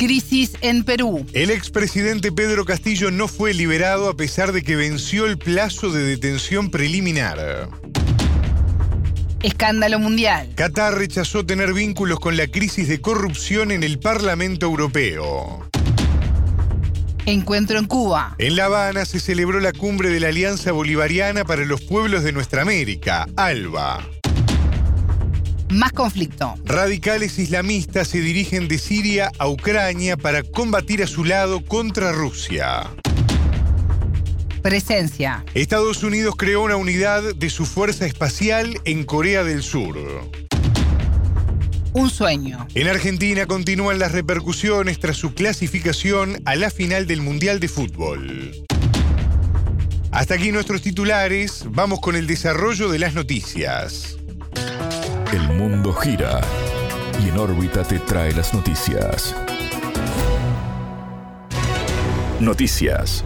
Crisis en Perú. El expresidente Pedro Castillo no fue liberado a pesar de que venció el plazo de detención preliminar. Escándalo mundial. Qatar rechazó tener vínculos con la crisis de corrupción en el Parlamento Europeo. Encuentro en Cuba. En La Habana se celebró la cumbre de la Alianza Bolivariana para los Pueblos de Nuestra América, ALBA. Más conflicto. Radicales islamistas se dirigen de Siria a Ucrania para combatir a su lado contra Rusia. Presencia. Estados Unidos creó una unidad de su fuerza espacial en Corea del Sur. Un sueño. En Argentina continúan las repercusiones tras su clasificación a la final del Mundial de Fútbol. Hasta aquí nuestros titulares, vamos con el desarrollo de las noticias. El mundo gira y en órbita te trae las noticias. Noticias.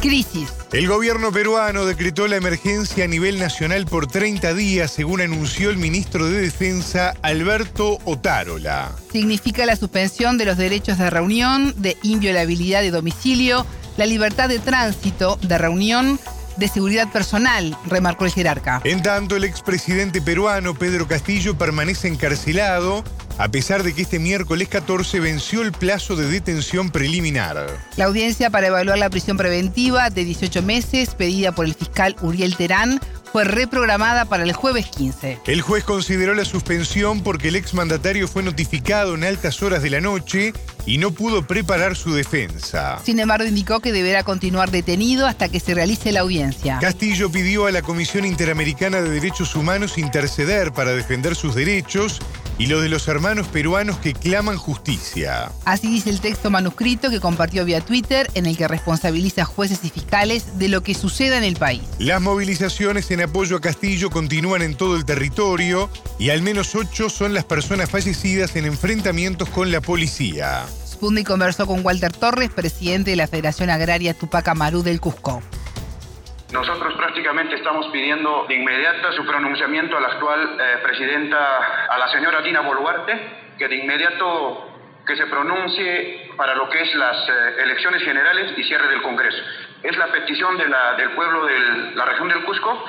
Crisis. El gobierno peruano decretó la emergencia a nivel nacional por 30 días, según anunció el ministro de Defensa Alberto Otárola. Significa la suspensión de los derechos de reunión, de inviolabilidad de domicilio, la libertad de tránsito, de reunión, de seguridad personal, remarcó el jerarca. En tanto, el expresidente peruano Pedro Castillo permanece encarcelado a pesar de que este miércoles 14 venció el plazo de detención preliminar. La audiencia para evaluar la prisión preventiva de 18 meses pedida por el fiscal Uriel Terán fue reprogramada para el jueves 15. El juez consideró la suspensión porque el exmandatario fue notificado en altas horas de la noche y no pudo preparar su defensa. Sin embargo, indicó que deberá continuar detenido hasta que se realice la audiencia. Castillo pidió a la Comisión Interamericana de Derechos Humanos interceder para defender sus derechos y los de los hermanos peruanos que claman justicia. Así dice el texto manuscrito que compartió vía Twitter en el que responsabiliza a jueces y fiscales de lo que suceda en el país. Las movilizaciones en apoyo a Castillo continúan en todo el territorio y al menos ocho son las personas fallecidas en enfrentamientos con la policía. Spundi conversó con Walter Torres, presidente de la Federación Agraria Tupac Amaru del Cusco. Nosotros prácticamente estamos pidiendo de inmediato su pronunciamiento a la actual eh, presidenta, a la señora Dina Boluarte, que de inmediato que se pronuncie para lo que es las eh, elecciones generales y cierre del Congreso. Es la petición de la, del pueblo de la región del Cusco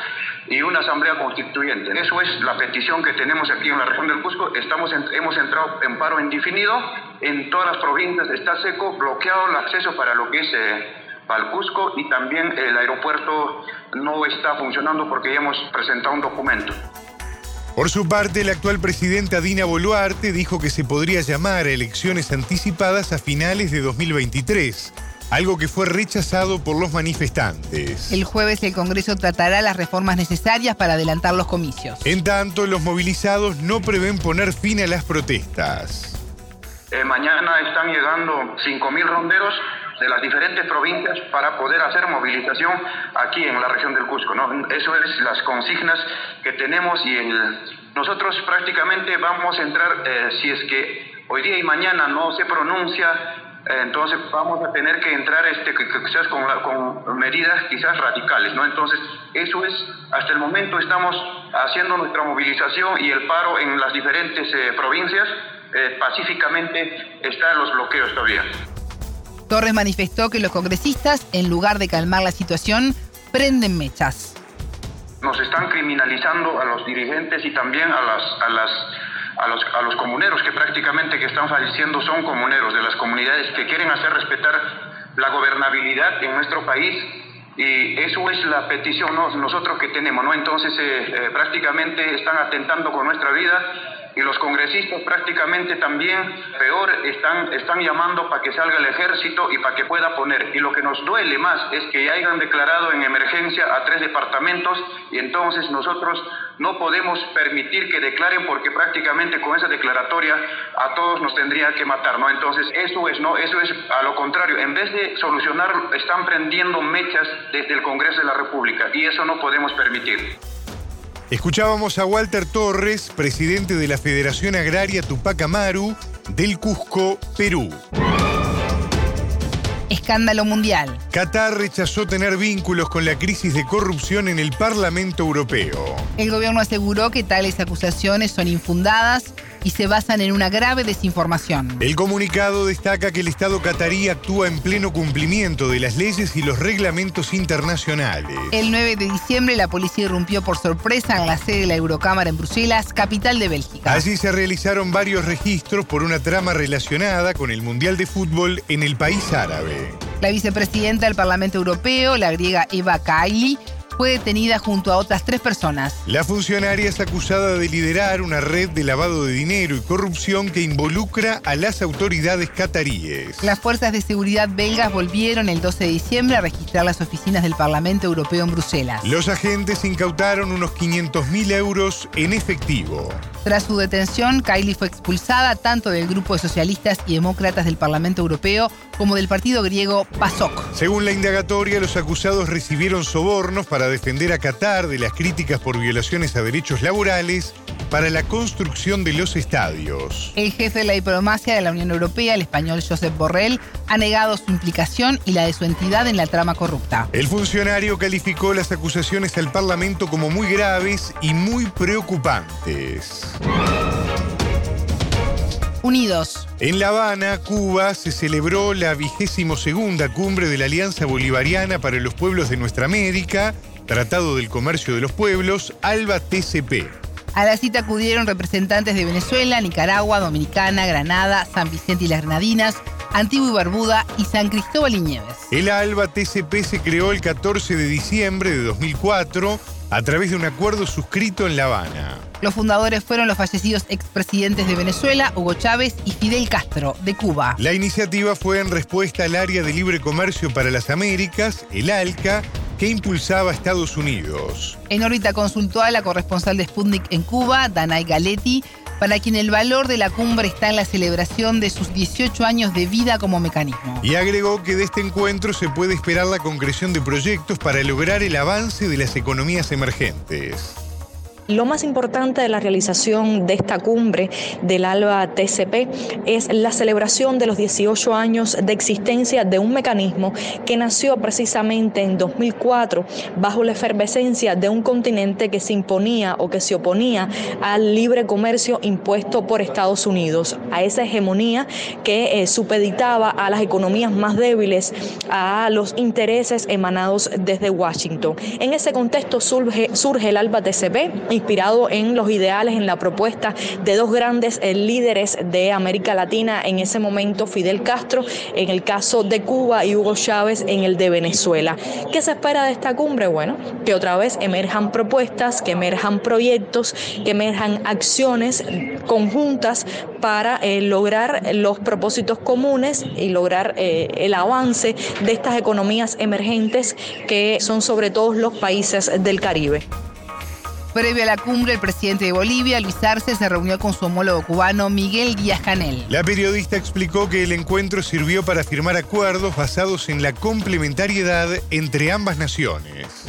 y una asamblea constituyente. Eso es la petición que tenemos aquí en la región del Cusco. Estamos hemos entrado en paro indefinido en todas las provincias. Está seco, bloqueado el acceso para lo que es... Eh, Cusco y también el aeropuerto no está funcionando porque ya hemos presentado un documento. Por su parte, la actual presidenta Dina Boluarte dijo que se podría llamar a elecciones anticipadas a finales de 2023, algo que fue rechazado por los manifestantes. El jueves el Congreso tratará las reformas necesarias para adelantar los comicios. En tanto, los movilizados no prevén poner fin a las protestas. Eh, mañana están llegando 5.000 ronderos de las diferentes provincias para poder hacer movilización aquí en la región del Cusco. ¿no? Eso es las consignas que tenemos y el, nosotros prácticamente vamos a entrar, eh, si es que hoy día y mañana no se pronuncia, eh, entonces vamos a tener que entrar este, quizás con, con, medidas quizás radicales. ¿no? Entonces, eso es, hasta el momento estamos haciendo nuestra movilización y el paro en las diferentes eh, provincias. pacíficamente están los bloqueos todavía. Torres manifestó que los congresistas, en lugar de calmar la situación, prenden mechas. Nos están criminalizando a los dirigentes y también a, las, a, los, a los comuneros que prácticamente que están falleciendo son comuneros de las comunidades que quieren hacer respetar la gobernabilidad en nuestro país y eso es la petición nosotros que tenemos, ¿no? Entonces eh, eh, prácticamente están atentando con nuestra vida y los congresistas prácticamente también, peor, están, están llamando para que salga el ejército y para que pueda poner. Y lo que nos duele más es que ya hayan declarado en emergencia a tres departamentos y entonces nosotros no podemos permitir que declaren porque prácticamente con esa declaratoria a todos nos tendría que matar, ¿no? Entonces eso es, ¿no? Eso es a lo contrario, en vez de solucionar, están prendiendo mechas desde el Congreso de la República y eso no podemos permitir. Escuchábamos a Walter Torres, presidente de la Federación Agraria Tupac Amaru del Cusco, Perú. Escándalo mundial. Qatar rechazó tener vínculos con la crisis de corrupción en el Parlamento Europeo. El gobierno aseguró que tales acusaciones son infundadas y se basan en una grave desinformación. El comunicado destaca que el Estado catarí actúa en pleno cumplimiento de las leyes y los reglamentos internacionales. El 9 de diciembre la policía irrumpió por sorpresa en la sede de la Eurocámara en Bruselas, capital de Bélgica. Allí se realizaron varios registros por una trama relacionada con el Mundial de Fútbol en el país árabe. La vicepresidenta del Parlamento Europeo, la griega Eva Kaili, fue detenida junto a otras tres personas. La funcionaria es acusada de liderar una red de lavado de dinero y corrupción que involucra a las autoridades cataríes. Las fuerzas de seguridad belgas volvieron el 12 de diciembre a registrar las oficinas del Parlamento Europeo en Bruselas. Los agentes incautaron unos 500 mil euros en efectivo. Tras su detención, Kylie fue expulsada tanto del grupo de socialistas y demócratas del Parlamento Europeo como del partido griego PASOK. Según la indagatoria, los acusados recibieron sobornos para defender a Qatar de las críticas por violaciones a derechos laborales para la construcción de los estadios. El jefe de la diplomacia de la Unión Europea, el español Josep Borrell, ha negado su implicación y la de su entidad en la trama corrupta. El funcionario calificó las acusaciones al Parlamento como muy graves y muy preocupantes. Unidos. En La Habana, Cuba, se celebró la vigésimo segunda cumbre de la Alianza Bolivariana para los Pueblos de Nuestra América, Tratado del Comercio de los Pueblos, ALBA TCP. A la cita acudieron representantes de Venezuela, Nicaragua, Dominicana, Granada, San Vicente y las Granadinas, Antigua y Barbuda y San Cristóbal y Nieves. El ALBA TCP se creó el 14 de diciembre de 2004 a través de un acuerdo suscrito en La Habana. Los fundadores fueron los fallecidos expresidentes de Venezuela, Hugo Chávez y Fidel Castro, de Cuba. La iniciativa fue en respuesta al Área de Libre Comercio para las Américas, el ALCA, que impulsaba a Estados Unidos. En órbita consultó a la corresponsal de Sputnik en Cuba, Danay Galetti, para quien el valor de la cumbre está en la celebración de sus 18 años de vida como mecanismo. Y agregó que de este encuentro se puede esperar la concreción de proyectos para lograr el avance de las economías emergentes. Lo más importante de la realización de esta cumbre del ALBA TCP es la celebración de los 18 años de existencia de un mecanismo que nació precisamente en 2004 bajo la efervescencia de un continente que se imponía o que se oponía al libre comercio impuesto por Estados Unidos, a esa hegemonía que eh, supeditaba a las economías más débiles a los intereses emanados desde Washington. En ese contexto surge, surge el ALBA TCP inspirado en los ideales, en la propuesta de dos grandes eh, líderes de América Latina, en ese momento Fidel Castro, en el caso de Cuba, y Hugo Chávez en el de Venezuela. ¿Qué se espera de esta cumbre? Bueno, que otra vez emerjan propuestas, que emerjan proyectos, que emerjan acciones conjuntas para eh, lograr los propósitos comunes y lograr eh, el avance de estas economías emergentes que son sobre todo los países del Caribe. Previo a la cumbre, el presidente de Bolivia, Luis Arce, se reunió con su homólogo cubano Miguel Díaz Canel. La periodista explicó que el encuentro sirvió para firmar acuerdos basados en la complementariedad entre ambas naciones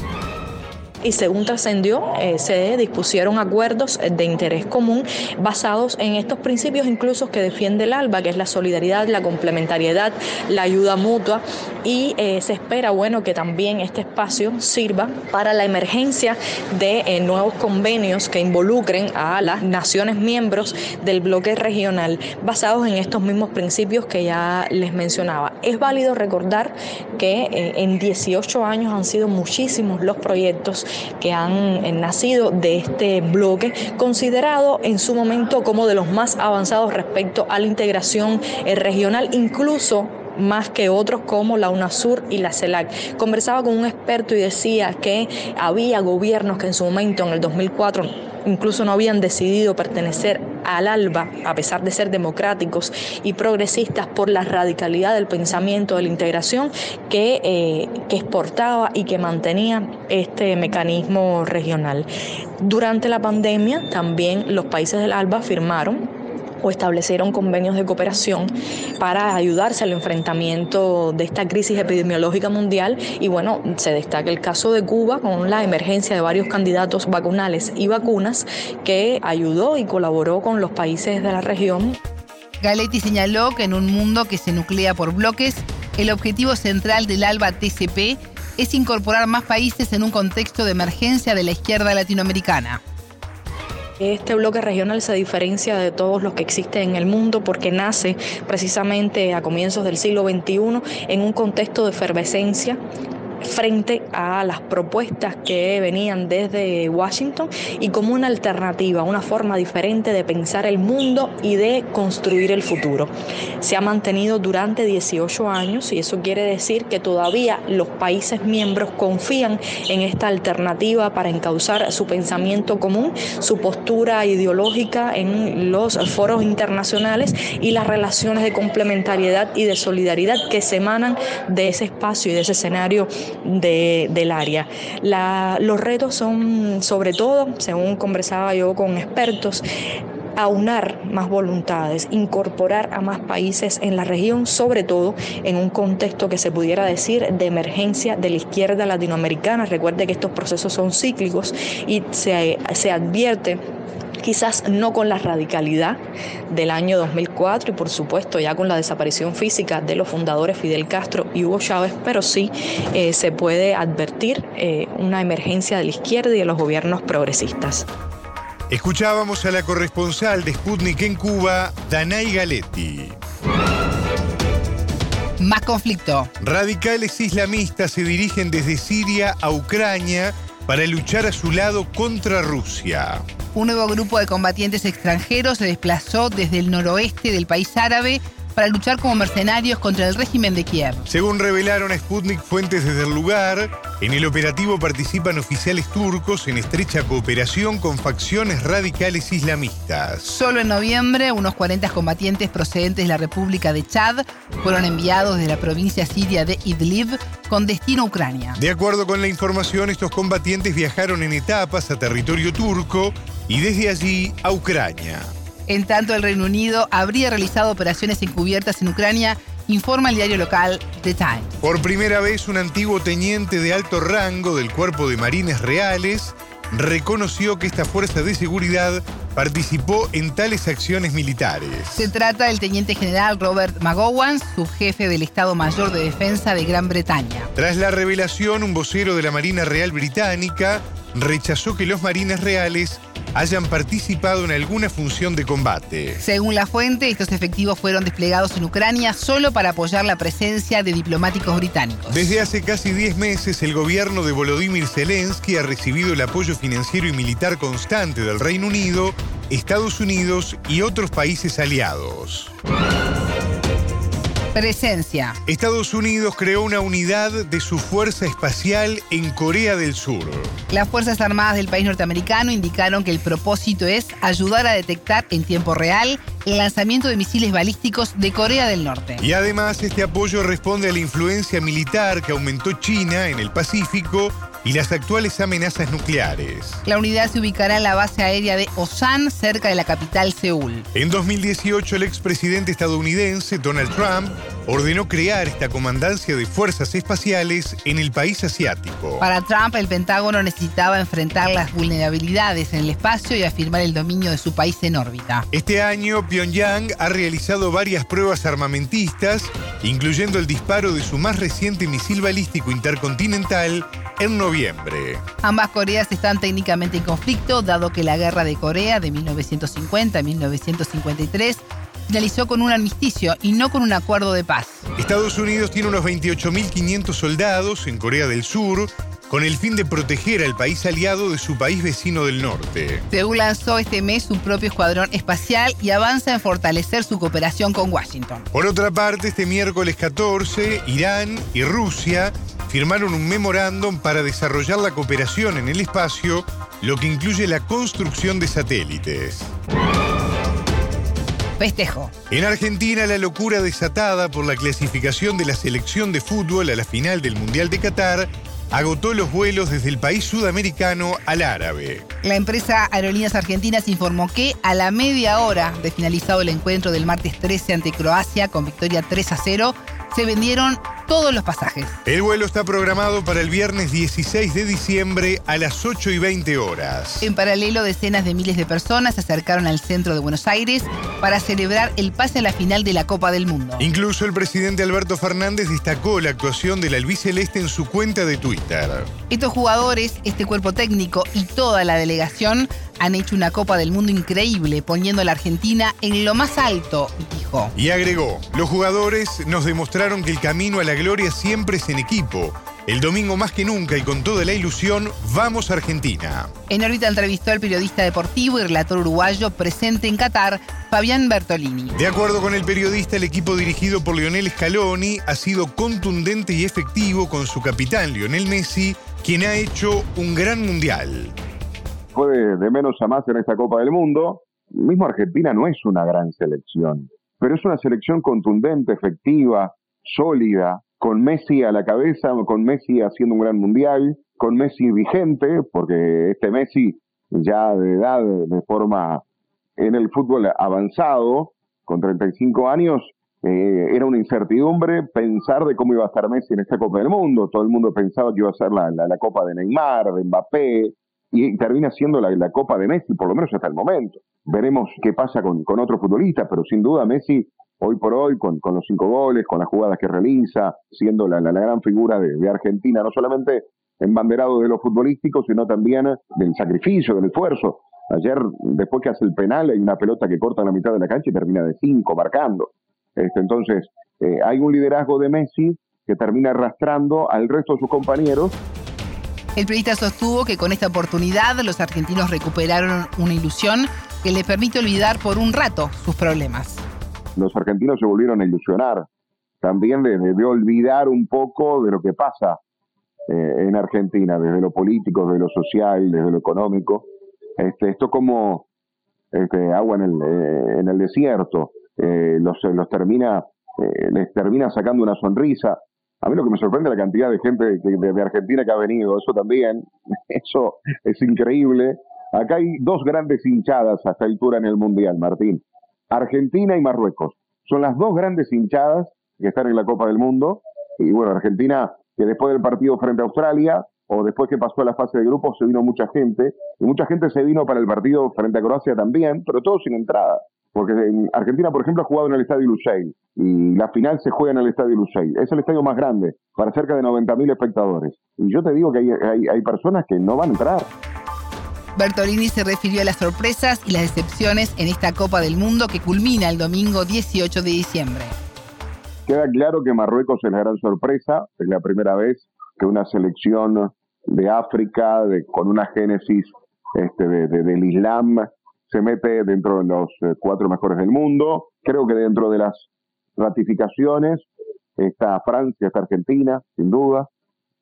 y según trascendió, eh, se dispusieron acuerdos de interés común basados en estos principios incluso que defiende el ALBA, que es la solidaridad, la complementariedad, la ayuda mutua y eh, se espera, bueno, que también este espacio sirva para la emergencia de eh, nuevos convenios que involucren a las naciones miembros del bloque regional basados en estos mismos principios que ya les mencionaba. Es válido recordar que en 18 años han sido muchísimos los proyectos que han eh, nacido de este bloque, considerado en su momento como de los más avanzados respecto a la integración eh, regional, incluso más que otros como la UNASUR y la CELAC. Conversaba con un experto y decía que había gobiernos que en su momento, en el 2004, incluso no habían decidido pertenecer al ALBA, a pesar de ser democráticos y progresistas, por la radicalidad del pensamiento de la integración que, eh, que exportaba y que mantenía este mecanismo regional. Durante la pandemia también los países del ALBA firmaron o establecieron convenios de cooperación para ayudarse al enfrentamiento de esta crisis epidemiológica mundial y bueno, se destaca el caso de Cuba con la emergencia de varios candidatos vacunales y vacunas que ayudó y colaboró con los países de la región. Galetti señaló que en un mundo que se nuclea por bloques, el objetivo central del ALBA TCP es incorporar más países en un contexto de emergencia de la izquierda latinoamericana. Este bloque regional se diferencia de todos los que existen en el mundo porque nace precisamente a comienzos del siglo XXI en un contexto de efervescencia frente a las propuestas que venían desde Washington y como una alternativa, una forma diferente de pensar el mundo y de construir el futuro. Se ha mantenido durante 18 años y eso quiere decir que todavía los países miembros confían en esta alternativa para encauzar su pensamiento común, su postura ideológica en los foros internacionales y las relaciones de complementariedad y de solidaridad que se emanan de ese espacio y de ese escenario del área. los retos son, sobre todo, según conversaba yo con expertos, aunar más voluntades, incorporar a más países en la región, sobre todo en un contexto que se pudiera decir de emergencia de la izquierda latinoamericana. Recuerde que estos procesos son cíclicos y se, se advierte quizás no con la radicalidad del año 2004 y por supuesto ya con la desaparición física de los fundadores Fidel Castro y Hugo Chávez, pero sí eh, se puede advertir eh, una emergencia de la izquierda y de los gobiernos progresistas. Escuchábamos a la corresponsal de Sputnik en Cuba, Danay Galetti. Más conflicto. Radicales islamistas se dirigen desde Siria a Ucrania para luchar a su lado contra Rusia. Un nuevo grupo de combatientes extranjeros se desplazó desde el noroeste del país árabe para luchar como mercenarios contra el régimen de Kiev. Según revelaron a Sputnik fuentes desde el lugar, en el operativo participan oficiales turcos en estrecha cooperación con facciones radicales islamistas. Solo en noviembre, unos 40 combatientes procedentes de la República de Chad fueron enviados de la provincia siria de Idlib con destino a Ucrania. De acuerdo con la información, estos combatientes viajaron en etapas a territorio turco y desde allí a Ucrania. En tanto, el Reino Unido habría realizado operaciones encubiertas en Ucrania, informa el diario local The Times. Por primera vez, un antiguo teniente de alto rango del Cuerpo de Marines Reales reconoció que esta fuerza de seguridad participó en tales acciones militares. Se trata del teniente general Robert McGowan, subjefe del Estado Mayor de Defensa de Gran Bretaña. Tras la revelación, un vocero de la Marina Real Británica rechazó que los marines reales hayan participado en alguna función de combate. Según la fuente, estos efectivos fueron desplegados en Ucrania solo para apoyar la presencia de diplomáticos británicos. Desde hace casi 10 meses, el gobierno de Volodymyr Zelensky ha recibido el apoyo financiero y militar constante del Reino Unido, Estados Unidos y otros países aliados. Presencia. Estados Unidos creó una unidad de su fuerza espacial en Corea del Sur. Las Fuerzas Armadas del país norteamericano indicaron que el propósito es ayudar a detectar en tiempo real el lanzamiento de misiles balísticos de Corea del Norte. Y además este apoyo responde a la influencia militar que aumentó China en el Pacífico y las actuales amenazas nucleares. La unidad se ubicará en la base aérea de Osan, cerca de la capital Seúl. En 2018, el expresidente estadounidense Donald Trump ordenó crear esta comandancia de fuerzas espaciales en el país asiático. Para Trump, el Pentágono necesitaba enfrentar las vulnerabilidades en el espacio y afirmar el dominio de su país en órbita. Este año, Pyongyang ha realizado varias pruebas armamentistas, incluyendo el disparo de su más reciente misil balístico intercontinental en noviembre. Ambas Coreas están técnicamente en conflicto, dado que la guerra de Corea de 1950 1953 finalizó con un armisticio y no con un acuerdo de paz. Estados Unidos tiene unos 28.500 soldados en Corea del Sur con el fin de proteger al país aliado de su país vecino del norte. Seúl lanzó este mes su propio escuadrón espacial y avanza en fortalecer su cooperación con Washington. Por otra parte, este miércoles 14, Irán y Rusia firmaron un memorándum para desarrollar la cooperación en el espacio, lo que incluye la construcción de satélites. Festejo. En Argentina, la locura desatada por la clasificación de la selección de fútbol a la final del Mundial de Qatar agotó los vuelos desde el país sudamericano al árabe. La empresa Aerolíneas Argentinas informó que a la media hora de finalizado el encuentro del martes 13 ante Croacia con victoria 3 a 0, se vendieron todos los pasajes. El vuelo está programado para el viernes 16 de diciembre a las 8 y 20 horas. En paralelo, decenas de miles de personas se acercaron al centro de Buenos Aires para celebrar el pase a la final de la Copa del Mundo. Incluso el presidente Alberto Fernández destacó la actuación del albiceleste en su cuenta de Twitter. Estos jugadores, este cuerpo técnico y toda la delegación han hecho una Copa del Mundo increíble, poniendo a la Argentina en lo más alto, dijo. Y agregó, los jugadores nos demostraron que el camino a la gloria siempre es en equipo. El domingo más que nunca y con toda la ilusión, vamos a Argentina. En órbita entrevistó al periodista deportivo y relator uruguayo presente en Qatar, Fabián Bertolini. De acuerdo con el periodista, el equipo dirigido por Lionel Scaloni ha sido contundente y efectivo con su capitán Lionel Messi, quien ha hecho un gran mundial de, menos a más en esta Copa del Mundo. Mismo Argentina no es una gran selección, pero es una selección contundente, efectiva, sólida, con Messi a la cabeza, con Messi haciendo un gran mundial, con Messi vigente, porque este Messi ya de edad, de forma en el fútbol avanzado, con 35 años, eh, era una incertidumbre pensar de cómo iba a estar Messi en esta Copa del Mundo. Todo el mundo pensaba que iba a ser la, la Copa de Neymar, de Mbappé, y termina siendo la, Copa de Messi, por lo menos hasta el momento. Veremos qué pasa con, con otros futbolistas, pero sin duda Messi, hoy por hoy, con, con los cinco goles, con las jugadas que realiza, siendo la, la, gran figura de, Argentina, no solamente embanderado de lo futbolístico, sino también del sacrificio, del esfuerzo. Ayer, después que hace el penal, hay una pelota que corta en la mitad de la cancha y termina de cinco, marcando. Este, entonces, eh, hay un liderazgo de Messi que termina arrastrando al resto de sus compañeros el periodista sostuvo que con esta oportunidad los argentinos recuperaron una ilusión que le permite olvidar por un rato sus problemas. Los argentinos se volvieron a ilusionar, también de, olvidar un poco de lo que pasa eh, en Argentina, desde lo político, desde lo social, desde lo económico. Este, esto como este, agua en el, eh, en el desierto, eh, los, los termina, les termina sacando una sonrisa. A mí lo que me sorprende es la cantidad de gente de, Argentina que ha venido, eso también, eso es increíble. Acá hay dos grandes hinchadas a esta altura en el Mundial, Martín. Argentina y Marruecos. Son las dos grandes hinchadas que están en la Copa del Mundo. Y bueno, Argentina, que después del partido frente a Australia, o después que pasó a la fase de grupos, se vino mucha gente. Y mucha gente se vino para el partido frente a Croacia también, pero todo sin entrada. Porque en Argentina, por ejemplo, ha jugado en el Estadio Lusail y la final se juega en el Estadio Lusail. Es el estadio más grande, para cerca de 90.000 espectadores. Y yo te digo que hay, hay personas que no van a entrar. Bertolini se refirió a las sorpresas y las decepciones en esta Copa del Mundo que culmina el domingo 18 de diciembre. Queda claro que Marruecos es la gran sorpresa, es la primera vez que una selección de África, de, con una génesis este, del Islam, se mete dentro de los eh, cuatro mejores del mundo. Creo que dentro de las ratificaciones está Francia, está Argentina, sin duda,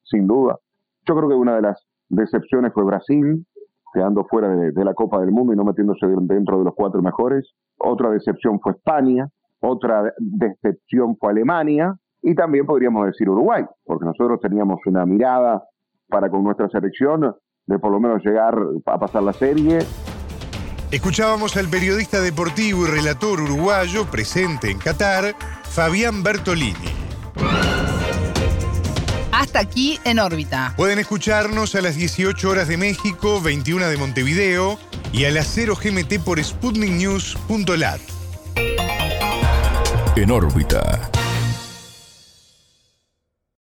sin duda. Yo creo que una de las decepciones fue Brasil, quedando fuera de, la Copa del Mundo y no metiéndose dentro de los cuatro mejores. Otra decepción fue España, otra decepción fue Alemania y también podríamos decir Uruguay, porque nosotros teníamos una mirada para con nuestra selección de por lo menos llegar a pasar la serie Escuchábamos al periodista deportivo y relator uruguayo presente en Qatar, Fabián Bertolini. Hasta aquí en órbita. Pueden escucharnos a las 18 horas de México, 21 de Montevideo y a las 0 GMT por sputniknews.lat. En órbita.